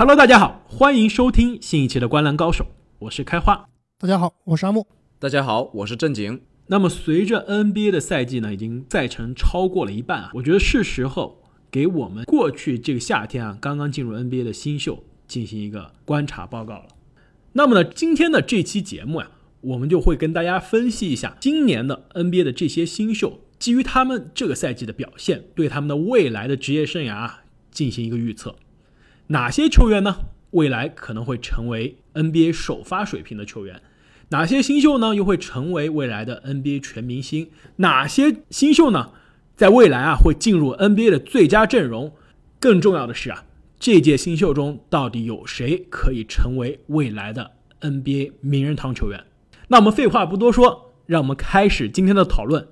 Hello，大家好，欢迎收听新一期的《观澜高手》，我是开花。大家好，我是阿木。大家好，我是正经。那么，随着 NBA 的赛季呢，已经赛程超过了一半啊，我觉得是时候给我们过去这个夏天啊，刚刚进入 NBA 的新秀进行一个观察报告了。那么呢，今天的这期节目呀，我们就会跟大家分析一下今年的 NBA 的这些新秀，基于他们这个赛季的表现，对他们的未来的职业生涯啊进行一个预测。哪些球员呢？未来可能会成为 NBA 首发水平的球员？哪些新秀呢？又会成为未来的 NBA 全明星？哪些新秀呢？在未来啊，会进入 NBA 的最佳阵容？更重要的是啊，这届新秀中到底有谁可以成为未来的 NBA 名人堂球员？那我们废话不多说，让我们开始今天的讨论。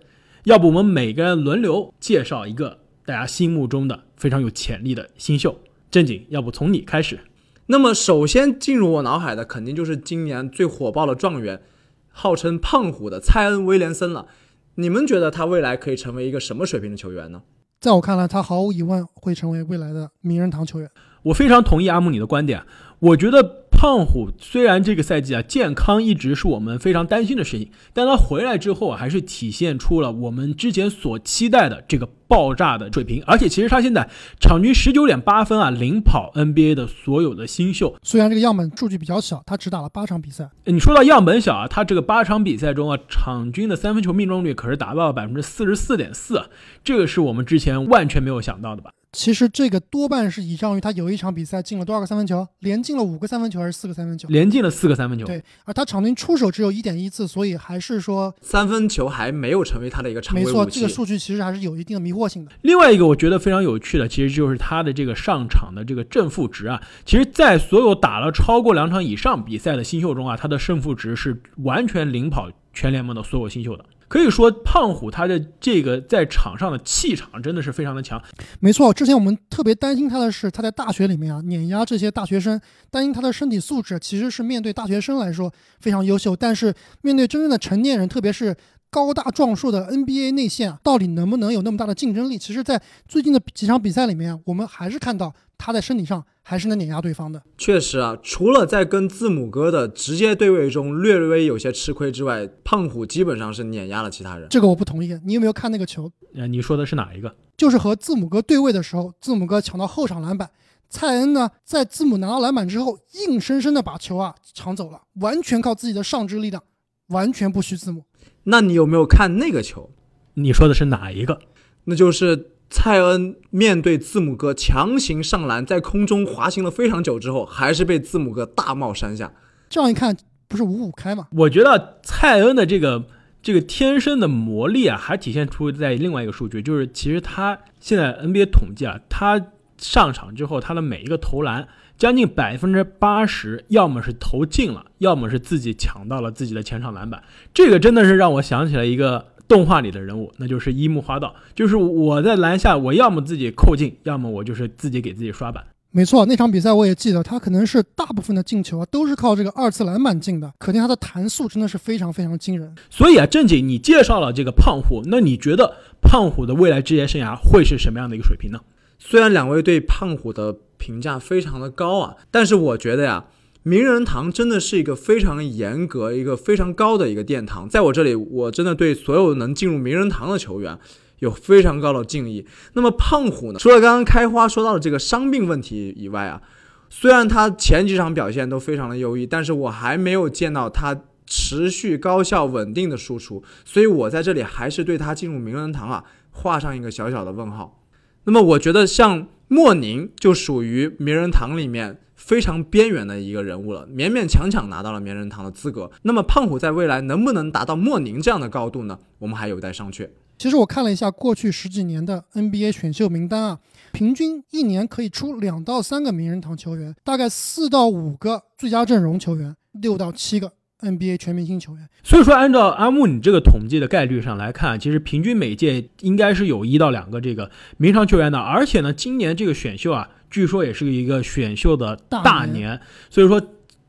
要不我们每个人轮流介绍一个大家心目中的非常有潜力的新秀？正经，要不从你开始？那么首先进入我脑海的肯定就是今年最火爆的状元，号称“胖虎”的蔡恩·威廉森了。你们觉得他未来可以成为一个什么水平的球员呢？在我看来，他毫无疑问会成为未来的名人堂球员。我非常同意阿木你的观点。我觉得。胖虎虽然这个赛季啊健康一直是我们非常担心的事情，但他回来之后啊还是体现出了我们之前所期待的这个爆炸的水平，而且其实他现在场均十九点八分啊，领跑 NBA 的所有的新秀。虽然这个样本数据比较小，他只打了八场比赛。你说到样本小啊，他这个八场比赛中啊，场均的三分球命中率可是达到了百分之四十四点四，这个是我们之前完全没有想到的吧？其实这个多半是倚仗于他有一场比赛进了多少个三分球，连进了五个三分球还是四个三分球？连进了四个三分球。对，而他场均出手只有一点一次，所以还是说三分球还没有成为他的一个常规没错，这个数据其实还是有一定的迷惑性的。另外一个我觉得非常有趣的，其实就是他的这个上场的这个正负值啊，其实，在所有打了超过两场以上比赛的新秀中啊，他的胜负值是完全领跑全联盟的所有新秀的。可以说，胖虎他的这个在场上的气场真的是非常的强。没错，之前我们特别担心他的是，他在大学里面啊碾压这些大学生，担心他的身体素质其实是面对大学生来说非常优秀，但是面对真正的成年人，特别是高大壮硕的 NBA 内线，到底能不能有那么大的竞争力？其实，在最近的几场比赛里面，我们还是看到他在身体上。还是能碾压对方的。确实啊，除了在跟字母哥的直接对位中略微有些吃亏之外，胖虎基本上是碾压了其他人。这个我不同意。你有没有看那个球？呃，你说的是哪一个？就是和字母哥对位的时候，字母哥抢到后场篮板，蔡恩呢在字母拿到篮板之后，硬生生的把球啊抢走了，完全靠自己的上肢力量，完全不虚字母。那你有没有看那个球？你说的是哪一个？那就是。蔡恩面对字母哥强行上篮，在空中滑行了非常久之后，还是被字母哥大帽山下。这样一看，不是五五开吗？我觉得蔡恩的这个这个天生的魔力啊，还体现出在另外一个数据，就是其实他现在 NBA 统计啊，他上场之后，他的每一个投篮，将近百分之八十，要么是投进了，要么是自己抢到了自己的前场篮板。这个真的是让我想起了一个。动画里的人物，那就是樱木花道，就是我在篮下，我要么自己扣进，要么我就是自己给自己刷板。没错，那场比赛我也记得，他可能是大部分的进球啊，都是靠这个二次篮板进的，可见他的弹速真的是非常非常惊人。所以啊，正经，你介绍了这个胖虎，那你觉得胖虎的未来职业生涯会是什么样的一个水平呢？虽然两位对胖虎的评价非常的高啊，但是我觉得呀。名人堂真的是一个非常严格、一个非常高的一个殿堂，在我这里，我真的对所有能进入名人堂的球员有非常高的敬意。那么胖虎呢？除了刚刚开花说到的这个伤病问题以外啊，虽然他前几场表现都非常的优异，但是我还没有见到他持续高效稳定的输出，所以我在这里还是对他进入名人堂啊画上一个小小的问号。那么我觉得像莫宁就属于名人堂里面。非常边缘的一个人物了，勉勉强强拿到了名人堂的资格。那么胖虎在未来能不能达到莫宁这样的高度呢？我们还有待商榷。其实我看了一下过去十几年的 NBA 选秀名单啊，平均一年可以出两到三个名人堂球员，大概四到五个最佳阵容球员，六到七个。NBA 全明星球员，所以说按照阿木你这个统计的概率上来看，其实平均每届应该是有一到两个这个名场球员的，而且呢，今年这个选秀啊，据说也是一个选秀的大年，所以说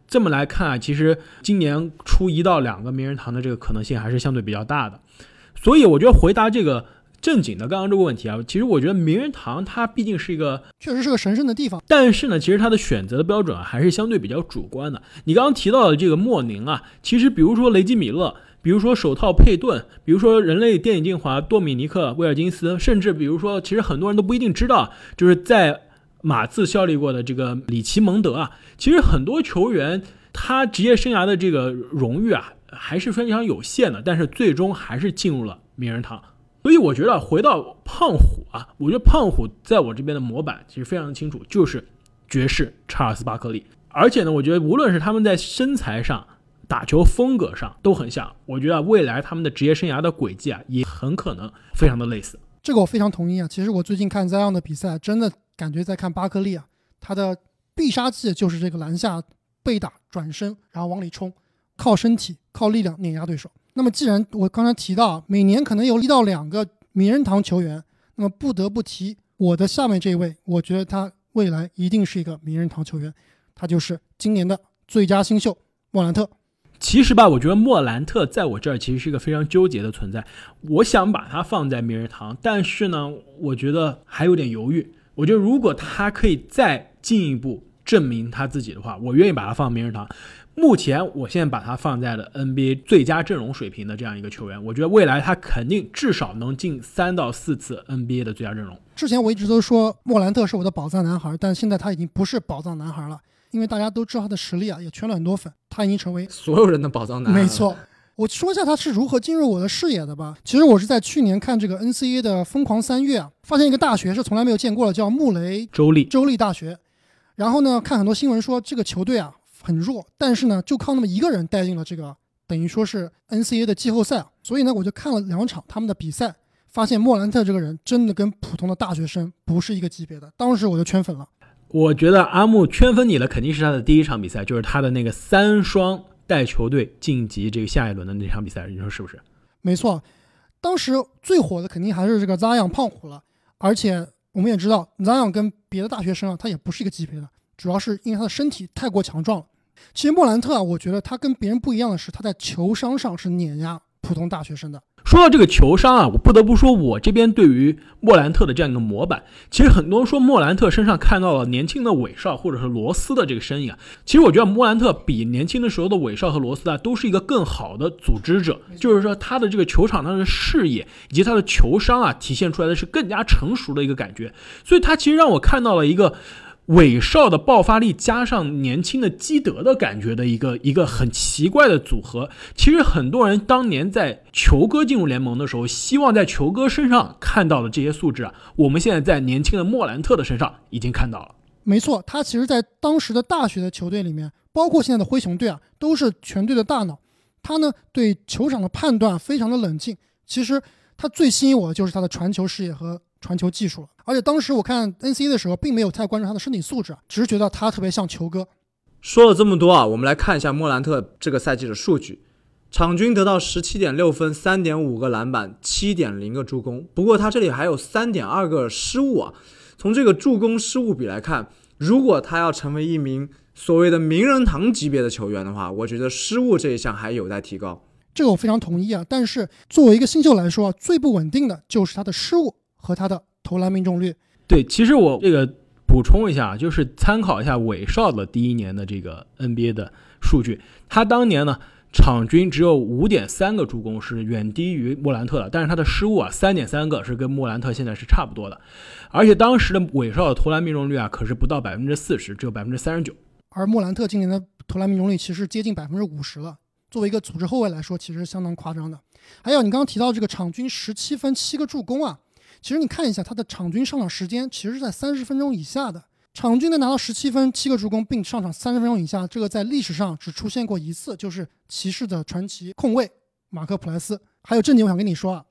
这么来看啊，其实今年出一到两个名人堂的这个可能性还是相对比较大的，所以我觉得回答这个。正经的刚刚这个问题啊，其实我觉得名人堂它毕竟是一个，确实是个神圣的地方。但是呢，其实它的选择的标准啊还是相对比较主观的。你刚刚提到的这个莫宁啊，其实比如说雷吉米勒，比如说手套佩顿，比如说人类电影精华多米尼克威尔金斯，甚至比如说，其实很多人都不一定知道，就是在马刺效力过的这个里奇蒙德啊，其实很多球员他职业生涯的这个荣誉啊还是非常有限的，但是最终还是进入了名人堂。所以我觉得回到胖虎啊，我觉得胖虎在我这边的模板其实非常清楚，就是爵士查尔斯巴克利。而且呢，我觉得无论是他们在身材上、打球风格上都很像。我觉得未来他们的职业生涯的轨迹啊，也很可能非常的类似。这个我非常同意啊。其实我最近看 Zion 的比赛，真的感觉在看巴克利啊，他的必杀技就是这个篮下背打转身，然后往里冲，靠身体、靠力量碾压对手。那么，既然我刚才提到每年可能有一到两个名人堂球员，那么不得不提我的下面这一位，我觉得他未来一定是一个名人堂球员，他就是今年的最佳新秀莫兰特。其实吧，我觉得莫兰特在我这儿其实是一个非常纠结的存在。我想把他放在名人堂，但是呢，我觉得还有点犹豫。我觉得如果他可以再进一步证明他自己的话，我愿意把他放名人堂。目前，我现在把他放在了 NBA 最佳阵容水平的这样一个球员，我觉得未来他肯定至少能进三到四次 NBA 的最佳阵容。之前我一直都说莫兰特是我的宝藏男孩，但现在他已经不是宝藏男孩了，因为大家都知道他的实力啊，也圈了很多粉，他已经成为所有人的宝藏男孩。没错，我说一下他是如何进入我的视野的吧。其实我是在去年看这个 NCAA 的疯狂三月啊，发现一个大学是从来没有见过的，叫穆雷州立州立大学。然后呢，看很多新闻说这个球队啊。很弱，但是呢，就靠那么一个人带进了这个等于说是 NCAA 的季后赛啊。所以呢，我就看了两场他们的比赛，发现莫兰特这个人真的跟普通的大学生不是一个级别的。当时我就圈粉了。我觉得阿木圈粉你了肯定是他的第一场比赛，就是他的那个三双带球队晋级这个下一轮的那场比赛，你说是不是？没错，当时最火的肯定还是这个 Zion 胖虎了。而且我们也知道，Zion 跟别的大学生啊，他也不是一个级别的，主要是因为他的身体太过强壮了。其实莫兰特啊，我觉得他跟别人不一样的是，他在球商上是碾压普通大学生的。说到这个球商啊，我不得不说，我这边对于莫兰特的这样一个模板，其实很多人说莫兰特身上看到了年轻的韦少或者是罗斯的这个身影啊。其实我觉得莫兰特比年轻的时候的韦少和罗斯啊，都是一个更好的组织者，就是说他的这个球场上的视野以及他的球商啊，体现出来的是更加成熟的一个感觉。所以他其实让我看到了一个。韦少的爆发力加上年轻的基德的感觉的一个一个很奇怪的组合。其实很多人当年在球哥进入联盟的时候，希望在球哥身上看到的这些素质啊，我们现在在年轻的莫兰特的身上已经看到了。没错，他其实，在当时的大学的球队里面，包括现在的灰熊队啊，都是全队的大脑。他呢，对球场的判断非常的冷静。其实他最吸引我的就是他的传球视野和。传球技术了，而且当时我看 NC 的时候，并没有太关注他的身体素质，只是觉得他特别像球哥。说了这么多啊，我们来看一下莫兰特这个赛季的数据：场均得到十七点六分，三点五个篮板，七点零个助攻。不过他这里还有三点二个失误啊。从这个助攻失误比来看，如果他要成为一名所谓的名人堂级别的球员的话，我觉得失误这一项还有待提高。这个我非常同意啊。但是作为一个新秀来说，最不稳定的就是他的失误。和他的投篮命中率，对，其实我这个补充一下，就是参考一下韦少的第一年的这个 NBA 的数据，他当年呢场均只有五点三个助攻，是远低于莫兰特的，但是他的失误啊三点三个，是跟莫兰特现在是差不多的，而且当时的韦少的投篮命中率啊可是不到百分之四十，只有百分之三十九，而莫兰特今年的投篮命中率其实接近百分之五十了，作为一个组织后卫来说，其实相当夸张的。还有你刚刚提到这个场均十七分七个助攻啊。其实你看一下他的场均上场时间，其实是在三十分钟以下的。场均能拿到十七分、七个助攻，并上场三十分钟以下，这个在历史上只出现过一次，就是骑士的传奇控卫马克普莱斯。还有正经，我想跟你说啊，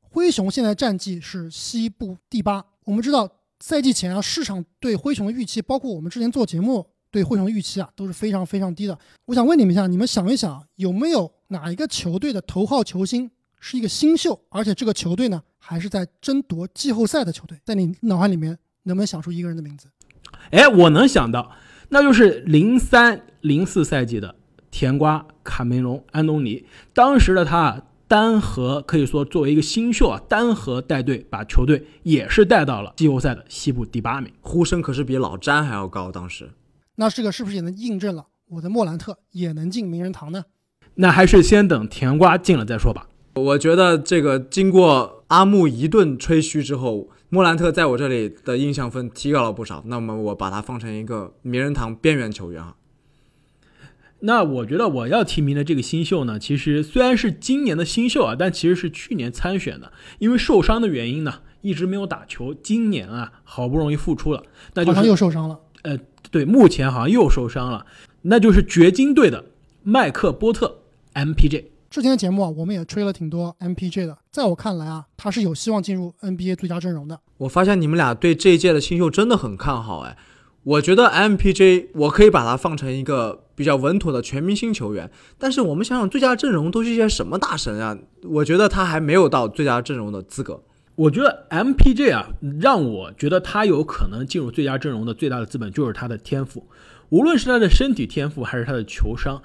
灰熊现在战绩是西部第八。我们知道赛季前啊，市场对灰熊的预期，包括我们之前做节目对灰熊的预期啊，都是非常非常低的。我想问你们一下，你们想一想，有没有哪一个球队的头号球星是一个新秀，而且这个球队呢？还是在争夺季后赛的球队，在你脑海里面能不能想出一个人的名字？哎，我能想到，那就是零三零四赛季的甜瓜卡梅隆安东尼。当时的他。单核可以说作为一个新秀啊，单核带队把球队也是带到了季后赛的西部第八名，呼声可是比老詹还要高。当时，那这个是不是也能印证了我的莫兰特也能进名人堂呢？那还是先等甜瓜进了再说吧。我觉得这个经过阿木一顿吹嘘之后，莫兰特在我这里的印象分提高了不少。那么我把他放成一个名人堂边缘球员啊。那我觉得我要提名的这个新秀呢，其实虽然是今年的新秀啊，但其实是去年参选的，因为受伤的原因呢，一直没有打球。今年啊，好不容易复出了，那就好像是又受伤了。呃，对，目前好像又受伤了，那就是掘金队的麦克波特 MPJ。之前的节目啊，我们也吹了挺多 MPJ 的，在我看来啊，他是有希望进入 NBA 最佳阵容的。我发现你们俩对这一届的新秀真的很看好哎。我觉得 MPJ 我可以把它放成一个比较稳妥的全明星球员，但是我们想想最佳阵容都是一些什么大神啊？我觉得他还没有到最佳阵容的资格。我觉得 MPJ 啊，让我觉得他有可能进入最佳阵容的最大的资本就是他的天赋，无论是他的身体天赋还是他的球商。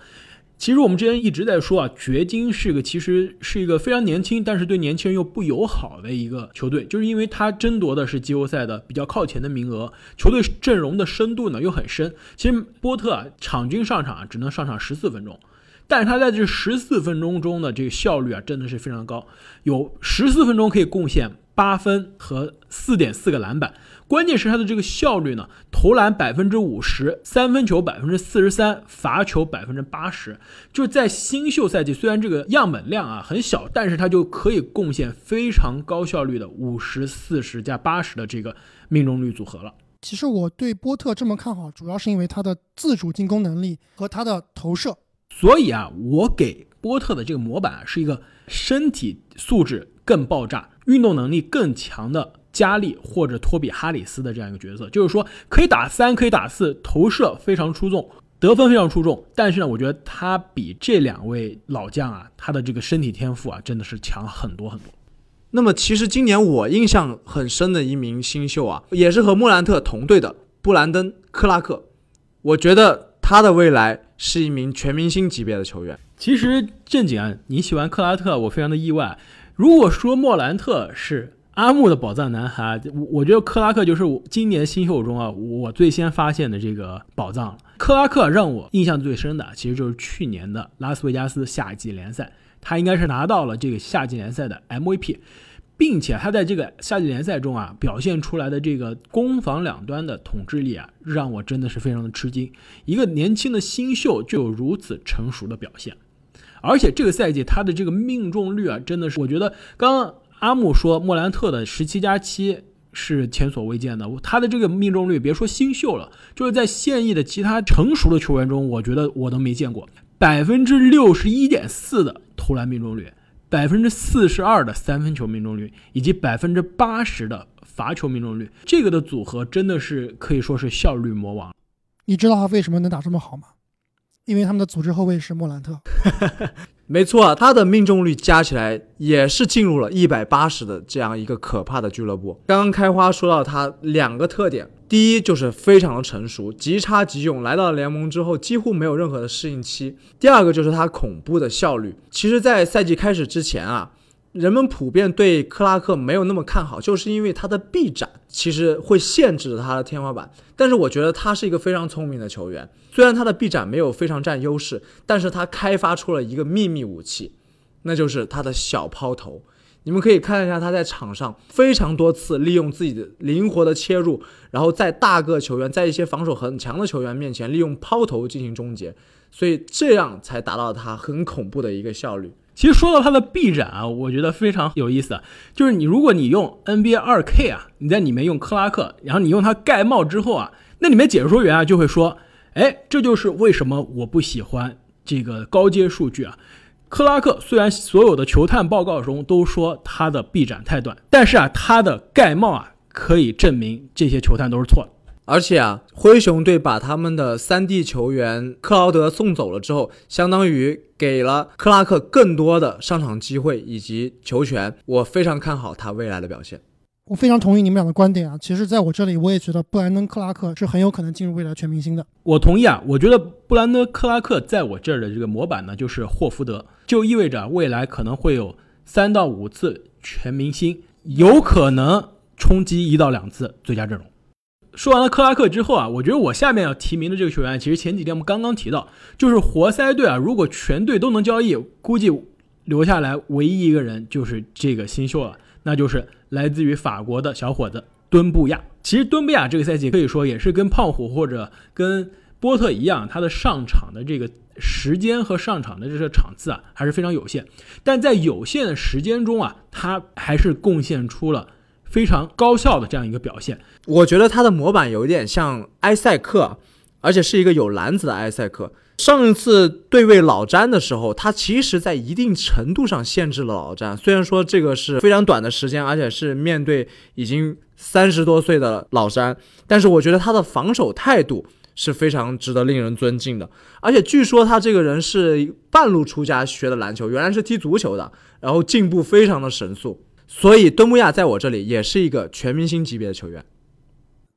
其实我们之前一直在说啊，掘金是个其实是一个非常年轻，但是对年轻人又不友好的一个球队，就是因为他争夺的是季后赛的比较靠前的名额，球队阵容的深度呢又很深。其实波特啊，场均上场啊只能上场十四分钟，但是他在这十四分钟中的这个效率啊真的是非常高，有十四分钟可以贡献八分和四点四个篮板。关键是他的这个效率呢，投篮百分之五十，三分球百分之四十三，罚球百分之八十。就是在新秀赛季，虽然这个样本量啊很小，但是他就可以贡献非常高效率的五十四十加八十的这个命中率组合了。其实我对波特这么看好，主要是因为他的自主进攻能力和他的投射。所以啊，我给波特的这个模板啊，是一个身体素质更爆炸、运动能力更强的。加利或者托比哈里斯的这样一个角色，就是说可以打三，可以打四，投射非常出众，得分非常出众。但是呢，我觉得他比这两位老将啊，他的这个身体天赋啊，真的是强很多很多。那么，其实今年我印象很深的一名新秀啊，也是和莫兰特同队的布兰登·克拉克，我觉得他的未来是一名全明星级别的球员。其实正经啊，你喜欢克拉特，我非常的意外。如果说莫兰特是。阿木的宝藏男孩，我我觉得克拉克就是我今年新秀中啊，我最先发现的这个宝藏。克拉克让我印象最深的，其实就是去年的拉斯维加斯夏季联赛，他应该是拿到了这个夏季联赛的 MVP，并且他在这个夏季联赛中啊，表现出来的这个攻防两端的统治力啊，让我真的是非常的吃惊。一个年轻的新秀就有如此成熟的表现，而且这个赛季他的这个命中率啊，真的是我觉得刚刚。阿木说：“莫兰特的十七加七是前所未见的，他的这个命中率，别说新秀了，就是在现役的其他成熟的球员中，我觉得我都没见过百分之六十一点四的投篮命中率，百分之四十二的三分球命中率，以及百分之八十的罚球命中率，这个的组合真的是可以说是效率魔王。你知道他为什么能打这么好吗？因为他们的组织后卫是莫兰特。”没错，他的命中率加起来也是进入了一百八十的这样一个可怕的俱乐部。刚刚开花说到他两个特点，第一就是非常的成熟，即插即用，来到联盟之后几乎没有任何的适应期。第二个就是他恐怖的效率。其实，在赛季开始之前啊。人们普遍对克拉克没有那么看好，就是因为他的臂展其实会限制他的天花板。但是我觉得他是一个非常聪明的球员，虽然他的臂展没有非常占优势，但是他开发出了一个秘密武器，那就是他的小抛投。你们可以看一下他在场上非常多次利用自己的灵活的切入，然后在大个球员、在一些防守很强的球员面前利用抛投进行终结，所以这样才达到他很恐怖的一个效率。其实说到他的臂展啊，我觉得非常有意思。就是你如果你用 NBA 二 K 啊，你在里面用克拉克，然后你用他盖帽之后啊，那里面解说员啊就会说，哎，这就是为什么我不喜欢这个高阶数据啊。克拉克虽然所有的球探报告中都说他的臂展太短，但是啊，他的盖帽啊可以证明这些球探都是错的。而且啊，灰熊队把他们的三 D 球员克劳德送走了之后，相当于给了克拉克更多的上场机会以及球权。我非常看好他未来的表现。我非常同意你们俩的观点啊。其实，在我这里，我也觉得布兰登·克拉克是很有可能进入未来全明星的。我同意啊，我觉得布兰登·克拉克在我这儿的这个模板呢，就是霍福德，就意味着未来可能会有三到五次全明星，有可能冲击一到两次最佳阵容。说完了克拉克之后啊，我觉得我下面要提名的这个球员，其实前几天我们刚刚提到，就是活塞队啊，如果全队都能交易，估计留下来唯一一个人就是这个新秀了，那就是来自于法国的小伙子敦布亚。其实敦布亚这个赛季可以说也是跟胖虎或者跟波特一样，他的上场的这个时间和上场的这个场次啊还是非常有限，但在有限的时间中啊，他还是贡献出了非常高效的这样一个表现。我觉得他的模板有点像埃塞克，而且是一个有篮子的埃塞克。上一次对位老詹的时候，他其实在一定程度上限制了老詹。虽然说这个是非常短的时间，而且是面对已经三十多岁的老詹，但是我觉得他的防守态度是非常值得令人尊敬的。而且据说他这个人是半路出家学的篮球，原来是踢足球的，然后进步非常的神速。所以敦布亚在我这里也是一个全明星级别的球员。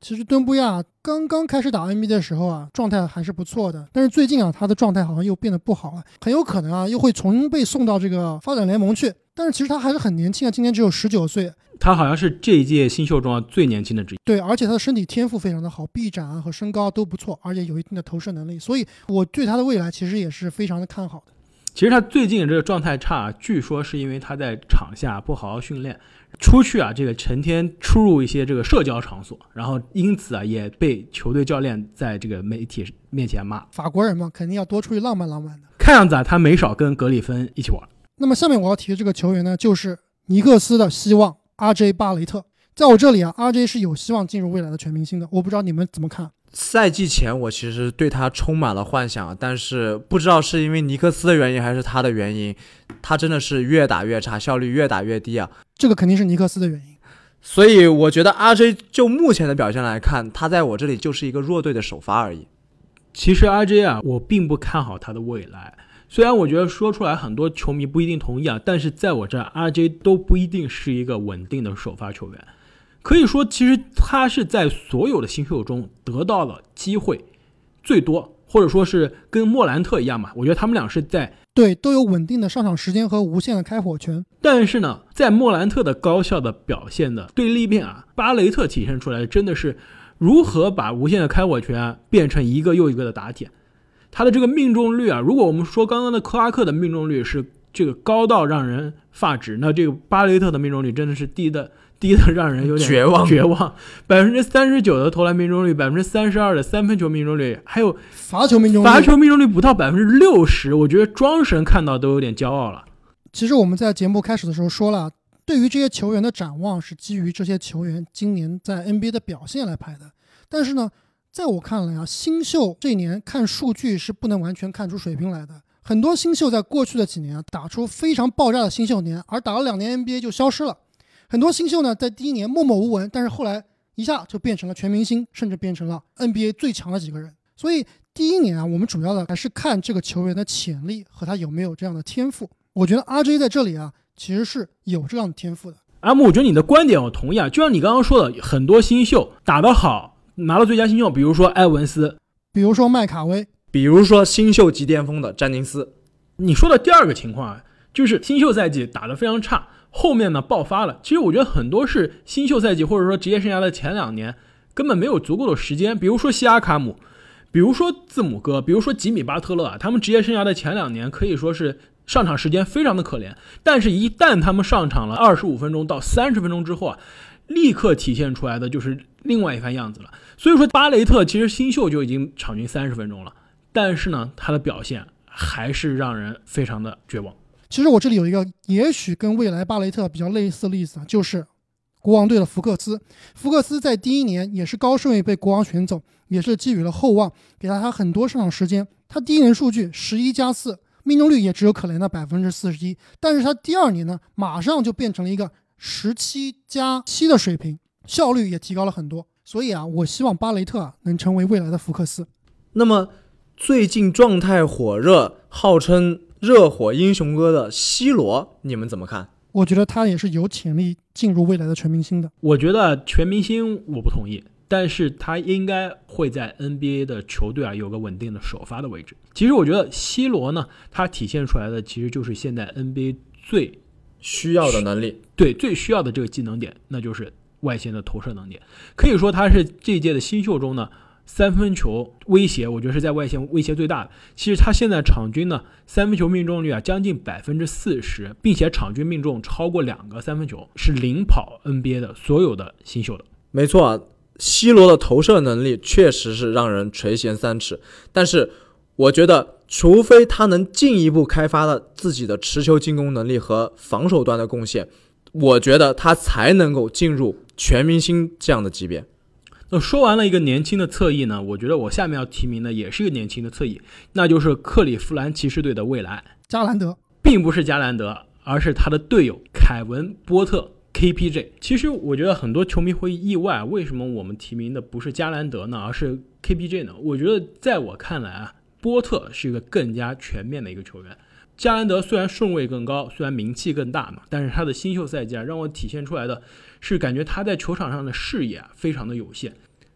其实敦布亚刚刚开始打 NBA 的时候啊，状态还是不错的。但是最近啊，他的状态好像又变得不好了，很有可能啊，又会重新被送到这个发展联盟去。但是其实他还是很年轻啊，今年只有十九岁。他好像是这一届新秀中最年轻的之一。对，而且他的身体天赋非常的好，臂展啊和身高都不错，而且有一定的投射能力。所以我对他的未来其实也是非常的看好的。其实他最近这个状态差，据说是因为他在场下不好好训练。出去啊，这个成天出入一些这个社交场所，然后因此啊也被球队教练在这个媒体面前骂。法国人嘛，肯定要多出去浪漫浪漫的。看样子啊，他没少跟格里芬一起玩。那么下面我要提的这个球员呢，就是尼克斯的希望 RJ 巴雷特。在我这里啊，RJ 是有希望进入未来的全明星的。我不知道你们怎么看。赛季前我其实对他充满了幻想，但是不知道是因为尼克斯的原因还是他的原因，他真的是越打越差，效率越打越低啊。这个肯定是尼克斯的原因。所以我觉得 RJ 就目前的表现来看，他在我这里就是一个弱队的首发而已。其实 RJ 啊，我并不看好他的未来。虽然我觉得说出来很多球迷不一定同意啊，但是在我这 RJ 都不一定是一个稳定的首发球员。可以说，其实他是在所有的新秀中得到了机会最多，或者说是跟莫兰特一样嘛。我觉得他们俩是在对都有稳定的上场时间和无限的开火权。但是呢，在莫兰特的高效的表现的对立面啊，巴雷特体现出来的真的是如何把无限的开火权变成一个又一个的打铁。他的这个命中率啊，如果我们说刚刚的克拉克的命中率是这个高到让人发指，那这个巴雷特的命中率真的是低的。低的让人有点绝望，绝望。百分之三十九的投篮命中率，百分之三十二的三分球命中率，还有罚球命中率，罚球命中率不到百分之六十。我觉得庄神看到都有点骄傲了。其实我们在节目开始的时候说了，对于这些球员的展望是基于这些球员今年在 NBA 的表现来拍的。但是呢，在我看来啊，新秀这一年看数据是不能完全看出水平来的。很多新秀在过去的几年啊，打出非常爆炸的新秀年，而打了两年 NBA 就消失了。很多新秀呢，在第一年默默无闻，但是后来一下就变成了全明星，甚至变成了 NBA 最强的几个人。所以第一年啊，我们主要的还是看这个球员的潜力和他有没有这样的天赋。我觉得 RJ 在这里啊，其实是有这样的天赋的。阿木，我觉得你的观点我同意啊，就像你刚刚说的，很多新秀打得好，拿了最佳新秀，比如说埃文斯，比如说麦卡威，比如说新秀级巅峰的詹宁斯。你说的第二个情况啊，就是新秀赛季打得非常差。后面呢爆发了，其实我觉得很多是新秀赛季或者说职业生涯的前两年根本没有足够的时间，比如说西亚卡姆，比如说字母哥，比如说吉米巴特勒啊，他们职业生涯的前两年可以说是上场时间非常的可怜，但是一旦他们上场了二十五分钟到三十分钟之后啊，立刻体现出来的就是另外一番样子了。所以说巴雷特其实新秀就已经场均三十分钟了，但是呢他的表现还是让人非常的绝望。其实我这里有一个也许跟未来巴雷特比较类似的例子啊，就是国王队的福克斯。福克斯在第一年也是高顺位被国王选走，也是寄予了厚望，给了他很多上场时间。他第一年数据十一加四，命中率也只有可怜的百分之四十一。但是他第二年呢，马上就变成了一个十七加七的水平，效率也提高了很多。所以啊，我希望巴雷特啊能成为未来的福克斯。那么最近状态火热，号称。热火英雄哥的 C 罗，你们怎么看？我觉得他也是有潜力进入未来的全明星的。我觉得全明星我不同意，但是他应该会在 NBA 的球队啊有个稳定的首发的位置。其实我觉得 C 罗呢，他体现出来的其实就是现在 NBA 最需要的能力，对最需要的这个技能点，那就是外线的投射能力。可以说他是这一届的新秀中呢。三分球威胁，我觉得是在外线威胁最大的。其实他现在场均呢，三分球命中率啊将近百分之四十，并且场均命中超过两个三分球，是领跑 NBA 的所有的新秀的。没错啊，C 罗的投射能力确实是让人垂涎三尺。但是我觉得，除非他能进一步开发了自己的持球进攻能力和防守端的贡献，我觉得他才能够进入全明星这样的级别。那说完了一个年轻的侧翼呢，我觉得我下面要提名的也是一个年轻的侧翼，那就是克利夫兰骑士队的未来加兰德，并不是加兰德，而是他的队友凯文波特 KPJ。其实我觉得很多球迷会意外，为什么我们提名的不是加兰德呢，而是 KPJ 呢？我觉得在我看来啊，波特是一个更加全面的一个球员。加兰德虽然顺位更高，虽然名气更大嘛，但是他的新秀赛季啊，让我体现出来的是感觉他在球场上的视野啊非常的有限。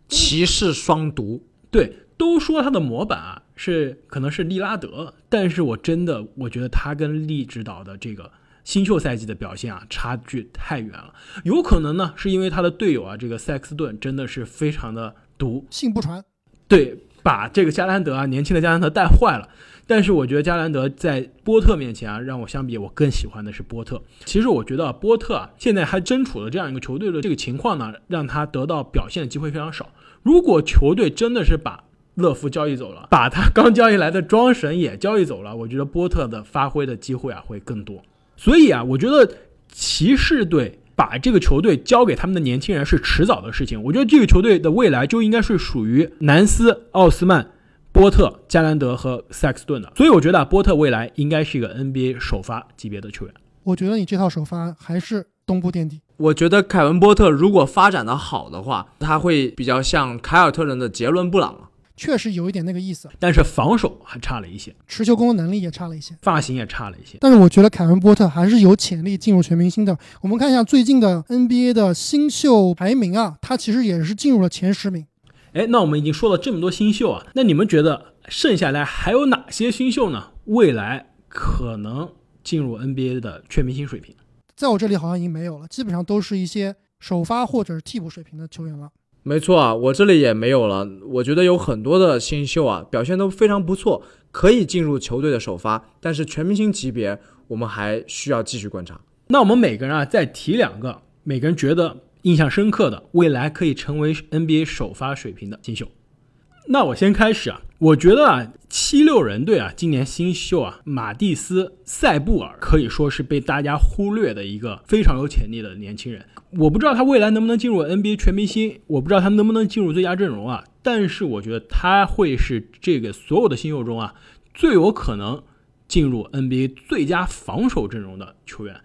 骑士双毒，对，都说他的模板啊是可能是利拉德，但是我真的我觉得他跟利指导的这个新秀赛季的表现啊差距太远了，有可能呢是因为他的队友啊这个塞克斯顿真的是非常的毒，信不传，对，把这个加兰德啊年轻的加兰德带坏了。但是我觉得加兰德在波特面前啊，让我相比我更喜欢的是波特。其实我觉得波特啊，现在还身处的这样一个球队的这个情况呢，让他得到表现的机会非常少。如果球队真的是把乐福交易走了，把他刚交易来的庄神也交易走了，我觉得波特的发挥的机会啊会更多。所以啊，我觉得骑士队把这个球队交给他们的年轻人是迟早的事情。我觉得这个球队的未来就应该是属于南斯、奥斯曼。波特、加兰德和塞克斯顿的，所以我觉得波特未来应该是一个 NBA 首发级别的球员。我觉得你这套首发还是东部垫底。我觉得凯文波特如果发展的好的话，他会比较像凯尔特人的杰伦布朗确实有一点那个意思，但是防守还差了一些，持球攻能力也差了一些，发型也差了一些。但是我觉得凯文波特还是有潜力进入全明星的。我们看一下最近的 NBA 的新秀排名啊，他其实也是进入了前十名。哎，那我们已经说了这么多新秀啊，那你们觉得剩下来还有哪些新秀呢？未来可能进入 NBA 的全明星水平？在我这里好像已经没有了，基本上都是一些首发或者是替补水平的球员了。没错啊，我这里也没有了。我觉得有很多的新秀啊，表现都非常不错，可以进入球队的首发，但是全明星级别我们还需要继续观察。那我们每个人啊，再提两个，每个人觉得。印象深刻的未来可以成为 NBA 首发水平的新秀，那我先开始啊。我觉得啊，七六人队啊，今年新秀啊，马蒂斯塞布尔可以说是被大家忽略的一个非常有潜力的年轻人。我不知道他未来能不能进入 NBA 全明星，我不知道他能不能进入最佳阵容啊。但是我觉得他会是这个所有的新秀中啊，最有可能进入 NBA 最佳防守阵容的球员。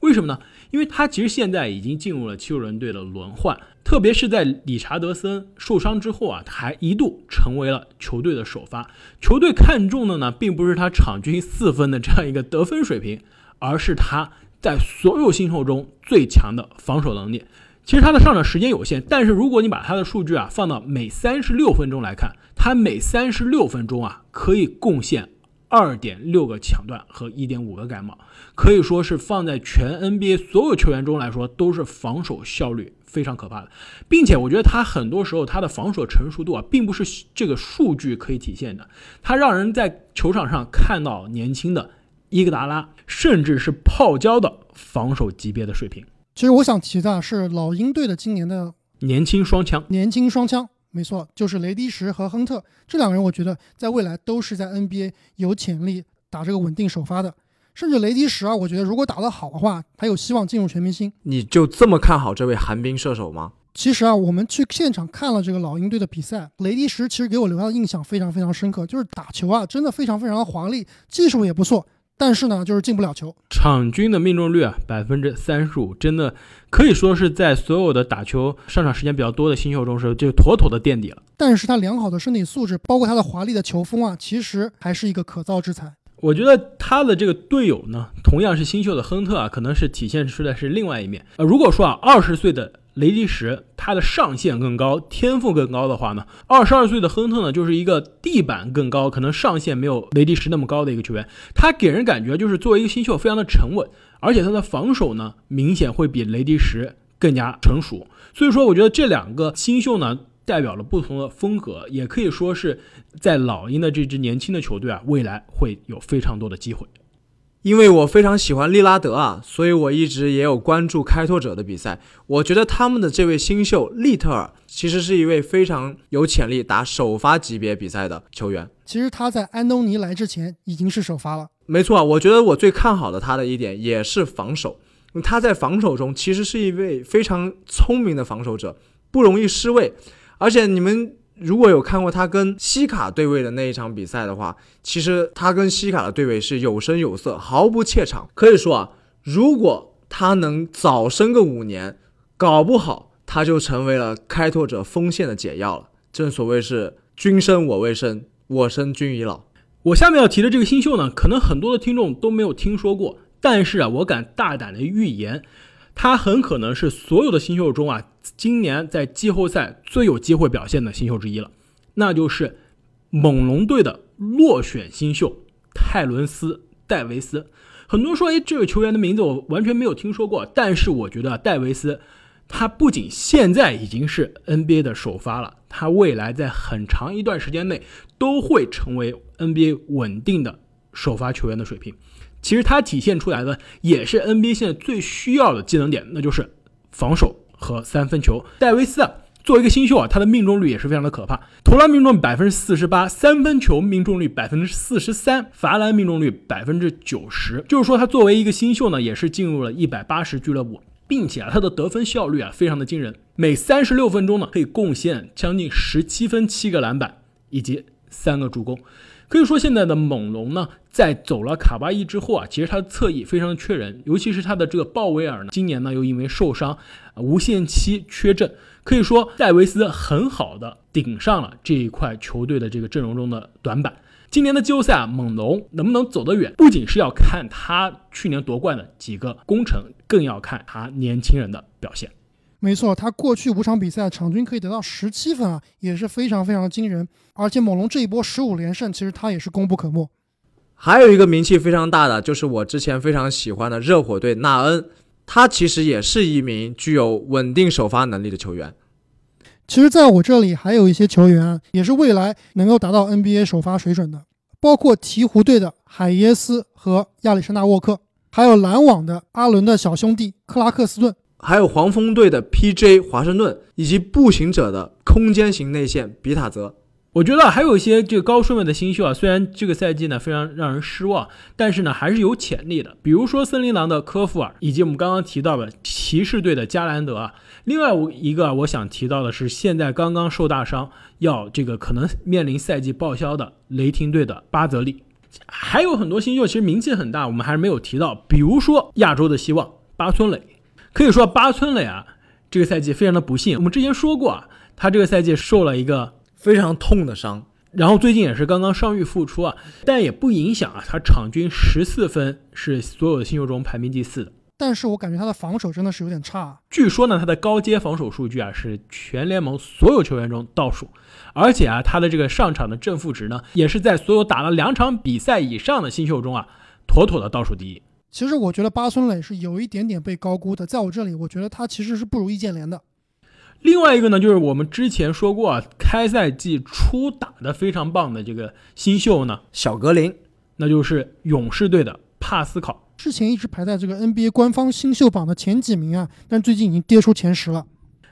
为什么呢？因为他其实现在已经进入了七六人队的轮换，特别是在理查德森受伤之后啊，还一度成为了球队的首发。球队看中的呢，并不是他场均四分的这样一个得分水平，而是他在所有新秀中最强的防守能力。其实他的上场时间有限，但是如果你把他的数据啊放到每三十六分钟来看，他每三十六分钟啊可以贡献。二点六个抢断和一点五个盖帽，可以说是放在全 NBA 所有球员中来说，都是防守效率非常可怕的，并且我觉得他很多时候他的防守成熟度啊，并不是这个数据可以体现的，他让人在球场上看到年轻的伊戈达拉，甚至是泡椒的防守级别的水平。其实我想提的是老鹰队的今年的年轻双枪，年轻双枪。没错，就是雷迪什和亨特这两个人，我觉得在未来都是在 NBA 有潜力打这个稳定首发的。甚至雷迪什啊，我觉得如果打得好的话，还有希望进入全明星。你就这么看好这位寒冰射手吗？其实啊，我们去现场看了这个老鹰队的比赛，雷迪什其实给我留下的印象非常非常深刻，就是打球啊，真的非常非常的华丽，技术也不错。但是呢，就是进不了球。场均的命中率啊，百分之三十五，真的可以说是在所有的打球上场时间比较多的新秀中是就妥妥的垫底了。但是他良好的身体素质，包括他的华丽的球风啊，其实还是一个可造之材。我觉得他的这个队友呢，同样是新秀的亨特啊，可能是体现出的是另外一面。呃，如果说啊，二十岁的雷迪什他的上限更高，天赋更高的话呢，二十二岁的亨特呢，就是一个地板更高，可能上限没有雷迪什那么高的一个球员。他给人感觉就是作为一个新秀非常的沉稳，而且他的防守呢，明显会比雷迪什更加成熟。所以说，我觉得这两个新秀呢。代表了不同的风格，也可以说是在老鹰的这支年轻的球队啊，未来会有非常多的机会。因为我非常喜欢利拉德啊，所以我一直也有关注开拓者的比赛。我觉得他们的这位新秀利特尔其实是一位非常有潜力打首发级别比赛的球员。其实他在安东尼来之前已经是首发了。没错，我觉得我最看好的他的一点也是防守。他在防守中其实是一位非常聪明的防守者，不容易失位。而且你们如果有看过他跟西卡对位的那一场比赛的话，其实他跟西卡的对位是有声有色，毫不怯场。可以说啊，如果他能早生个五年，搞不好他就成为了开拓者锋线的解药了。正所谓是君生我未生，我生君已老。我下面要提的这个新秀呢，可能很多的听众都没有听说过，但是啊，我敢大胆的预言。他很可能是所有的新秀中啊，今年在季后赛最有机会表现的新秀之一了，那就是猛龙队的落选新秀泰伦斯·戴维斯。很多说，哎，这个球员的名字我完全没有听说过，但是我觉得戴维斯，他不仅现在已经是 NBA 的首发了，他未来在很长一段时间内都会成为 NBA 稳定的首发球员的水平。其实他体现出来的也是 NBA 现在最需要的技能点，那就是防守和三分球。戴维斯啊，作为一个新秀啊，他的命中率也是非常的可怕，投篮命中百分之四十八，三分球命中率百分之四十三，罚篮命中率百分之九十。就是说，他作为一个新秀呢，也是进入了一百八十俱乐部，并且啊，他的得分效率啊非常的惊人，每三十六分钟呢可以贡献将近十七分、七个篮板以及三个助攻。可以说，现在的猛龙呢，在走了卡巴伊之后啊，其实他的侧翼非常的缺人，尤其是他的这个鲍威尔呢，今年呢又因为受伤，无限期缺阵。可以说，戴维斯很好的顶上了这一块球队的这个阵容中的短板。今年的季后赛啊，猛龙能不能走得远，不仅是要看他去年夺冠的几个功臣，更要看他年轻人的表现。没错，他过去五场比赛场均可以得到十七分啊，也是非常非常惊人。而且猛龙这一波十五连胜，其实他也是功不可没。还有一个名气非常大的，就是我之前非常喜欢的热火队纳恩，他其实也是一名具有稳定首发能力的球员。其实，在我这里还有一些球员，也是未来能够达到 NBA 首发水准的，包括鹈鹕队的海耶斯和亚历山大沃克，还有篮网的阿伦的小兄弟克拉克斯顿。还有黄蜂队的 P.J. 华盛顿，以及步行者的空间型内线比塔泽。我觉得还有一些这个高顺位的新秀啊，虽然这个赛季呢非常让人失望，但是呢还是有潜力的。比如说森林狼的科夫尔，以及我们刚刚提到的骑士队的加兰德啊。另外我一个我想提到的是，现在刚刚受大伤，要这个可能面临赛季报销的雷霆队的巴泽利。还有很多新秀其实名气很大，我们还是没有提到，比如说亚洲的希望巴村磊。可以说，八村磊啊，这个赛季非常的不幸。我们之前说过啊，他这个赛季受了一个非常痛的伤，然后最近也是刚刚伤愈复出啊，但也不影响啊，他场均十四分是所有的新秀中排名第四的。但是我感觉他的防守真的是有点差。据说呢，他的高阶防守数据啊是全联盟所有球员中倒数，而且啊，他的这个上场的正负值呢，也是在所有打了两场比赛以上的新秀中啊，妥妥的倒数第一。其实我觉得巴孙磊是有一点点被高估的，在我这里，我觉得他其实是不如易建联的。另外一个呢，就是我们之前说过啊，开赛季初打的非常棒的这个新秀呢，小格林，那就是勇士队的帕斯考，之前一直排在这个 NBA 官方新秀榜的前几名啊，但最近已经跌出前十了。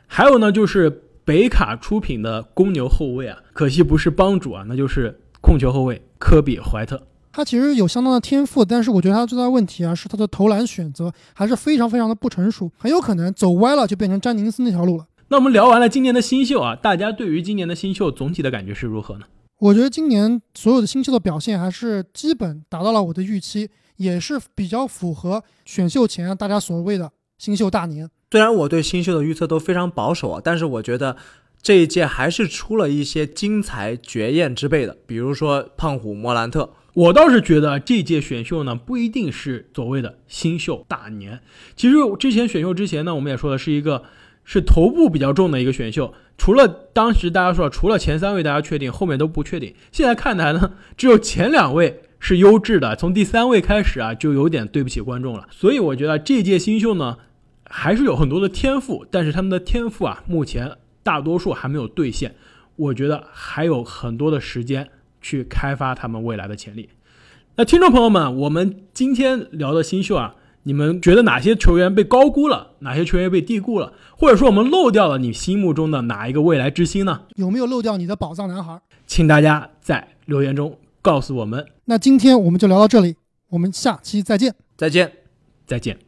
还有呢，就是北卡出品的公牛后卫啊，可惜不是帮主啊，那就是控球后卫科比怀特。他其实有相当的天赋，但是我觉得他最大的问题啊是他的投篮选择还是非常非常的不成熟，很有可能走歪了就变成詹宁斯那条路了。那我们聊完了今年的新秀啊，大家对于今年的新秀总体的感觉是如何呢？我觉得今年所有的新秀的表现还是基本达到了我的预期，也是比较符合选秀前大家所谓的新秀大年。虽然我对新秀的预测都非常保守啊，但是我觉得这一届还是出了一些精彩绝艳之辈的，比如说胖虎莫兰特。我倒是觉得这届选秀呢，不一定是所谓的新秀大年。其实之前选秀之前呢，我们也说的是一个是头部比较重的一个选秀，除了当时大家说除了前三位大家确定，后面都不确定。现在看来呢，只有前两位是优质的，从第三位开始啊，就有点对不起观众了。所以我觉得这届新秀呢，还是有很多的天赋，但是他们的天赋啊，目前大多数还没有兑现。我觉得还有很多的时间。去开发他们未来的潜力。那听众朋友们，我们今天聊的新秀啊，你们觉得哪些球员被高估了，哪些球员被低估了，或者说我们漏掉了你心目中的哪一个未来之星呢？有没有漏掉你的宝藏男孩？请大家在留言中告诉我们。那今天我们就聊到这里，我们下期再见，再见，再见。